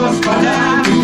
espalhado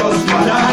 amigos para